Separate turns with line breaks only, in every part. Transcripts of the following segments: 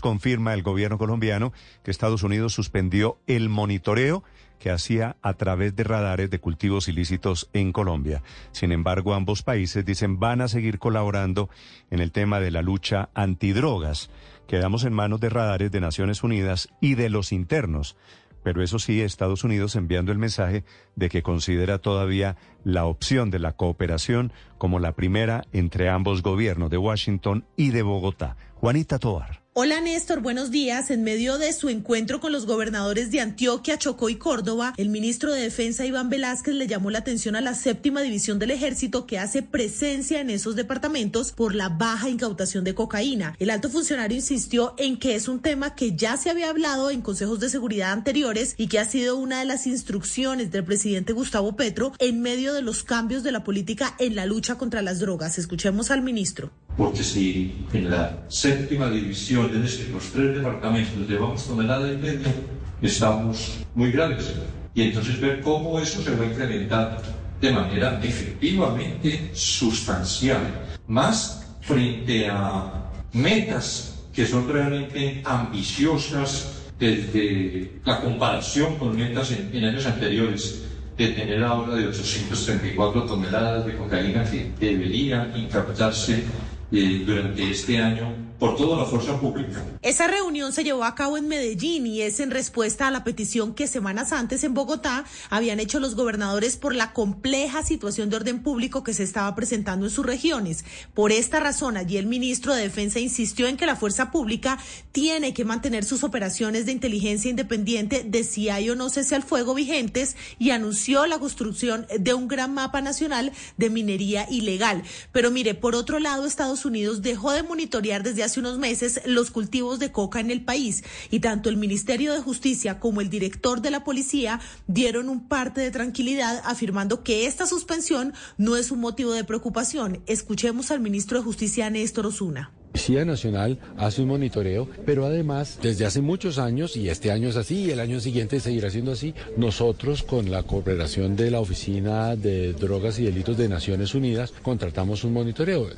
confirma el gobierno colombiano que Estados Unidos suspendió el monitoreo que hacía a través de radares de cultivos ilícitos en Colombia. Sin embargo, ambos países dicen van a seguir colaborando en el tema de la lucha antidrogas. Quedamos en manos de radares de Naciones Unidas y de los internos. Pero eso sí, Estados Unidos enviando el mensaje de que considera todavía la opción de la cooperación como la primera entre ambos gobiernos de Washington y de Bogotá. Juanita Toar.
Hola Néstor, buenos días. En medio de su encuentro con los gobernadores de Antioquia, Chocó y Córdoba, el ministro de Defensa Iván Velázquez le llamó la atención a la séptima división del ejército que hace presencia en esos departamentos por la baja incautación de cocaína. El alto funcionario insistió en que es un tema que ya se había hablado en consejos de seguridad anteriores y que ha sido una de las instrucciones del presidente Gustavo Petro en medio de los cambios de la política en la lucha contra las drogas. Escuchemos al ministro
porque si en la séptima división, es decir, los tres departamentos llevamos tonelada y media, estamos muy graves. Y entonces ver cómo eso se va a incrementar de manera efectivamente sustancial, más frente a metas que son realmente ambiciosas desde la comparación con metas en, en años anteriores de tener ahora de 834 toneladas de cocaína que deberían incaptarse durante este año por toda la fuerza pública.
Esa reunión se llevó a cabo en Medellín y es en respuesta a la petición que semanas antes en Bogotá habían hecho los gobernadores por la compleja situación de orden público que se estaba presentando en sus regiones. Por esta razón, allí el ministro de Defensa insistió en que la fuerza pública tiene que mantener sus operaciones de inteligencia independiente de si hay o no cese al fuego vigentes y anunció la construcción de un gran mapa nacional de minería ilegal. Pero mire, por otro lado, Estados Unidos dejó de monitorear desde hace unos meses los cultivos de coca en el país y tanto el Ministerio de Justicia como el director de la policía dieron un parte de tranquilidad afirmando que esta suspensión no es un motivo de preocupación. Escuchemos al ministro de Justicia Néstor Osuna.
Policía Nacional hace un monitoreo, pero además desde hace muchos años, y este año es así, y el año siguiente seguirá siendo así, nosotros con la cooperación de la Oficina de Drogas y Delitos de Naciones Unidas contratamos un monitoreo.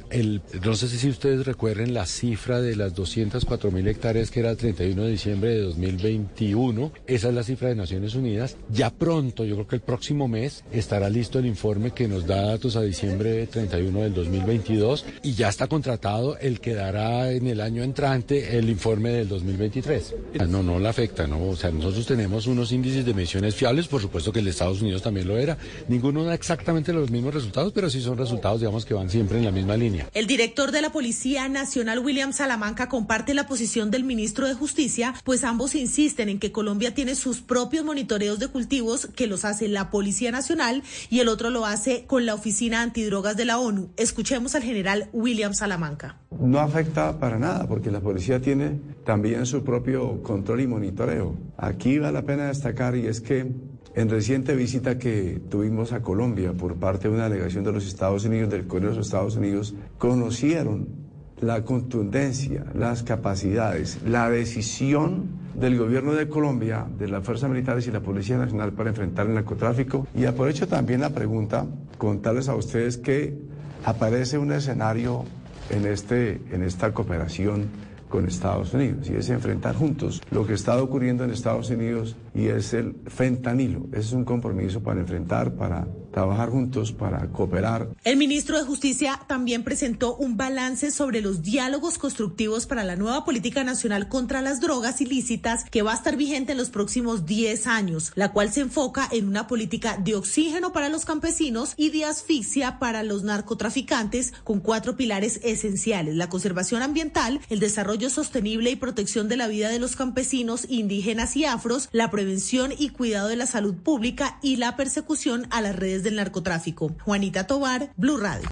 No sé si ustedes recuerden la cifra de las 204 mil hectáreas que era el 31 de diciembre de 2021, esa es la cifra de Naciones Unidas. Ya pronto, yo creo que el próximo mes, estará listo el informe que nos da datos a diciembre 31 del 2022 y ya está contratado el que da en el año entrante el informe del 2023. No, no la afecta, ¿no? O sea, nosotros tenemos unos índices de mediciones fiables, por supuesto que el Estados Unidos también lo era. Ninguno da exactamente los mismos resultados, pero sí son resultados, digamos, que van siempre en la misma línea.
El director de la Policía Nacional, William Salamanca, comparte la posición del ministro de Justicia, pues ambos insisten en que Colombia tiene sus propios monitoreos de cultivos que los hace la Policía Nacional y el otro lo hace con la Oficina Antidrogas de la ONU. Escuchemos al general William Salamanca.
No afecta para nada porque la policía tiene también su propio control y monitoreo. Aquí vale la pena destacar y es que en reciente visita que tuvimos a Colombia por parte de una delegación de los Estados Unidos, del Congreso de los Estados Unidos, conocieron la contundencia, las capacidades, la decisión del gobierno de Colombia, de las fuerzas militares y la Policía Nacional para enfrentar el narcotráfico. Y aprovecho también la pregunta, contarles a ustedes que aparece un escenario en, este, en esta cooperación con Estados Unidos y es enfrentar juntos lo que está ocurriendo en Estados Unidos y es el fentanilo. Es un compromiso para enfrentar, para trabajar juntos para cooperar.
El ministro de Justicia también presentó un balance sobre los diálogos constructivos para la nueva política nacional contra las drogas ilícitas que va a estar vigente en los próximos 10 años, la cual se enfoca en una política de oxígeno para los campesinos y de asfixia para los narcotraficantes con cuatro pilares esenciales, la conservación ambiental, el desarrollo sostenible y protección de la vida de los campesinos, indígenas y afros, la prevención y cuidado de la salud pública y la persecución a las redes del narcotráfico. Juanita Tobar, Blue Radio.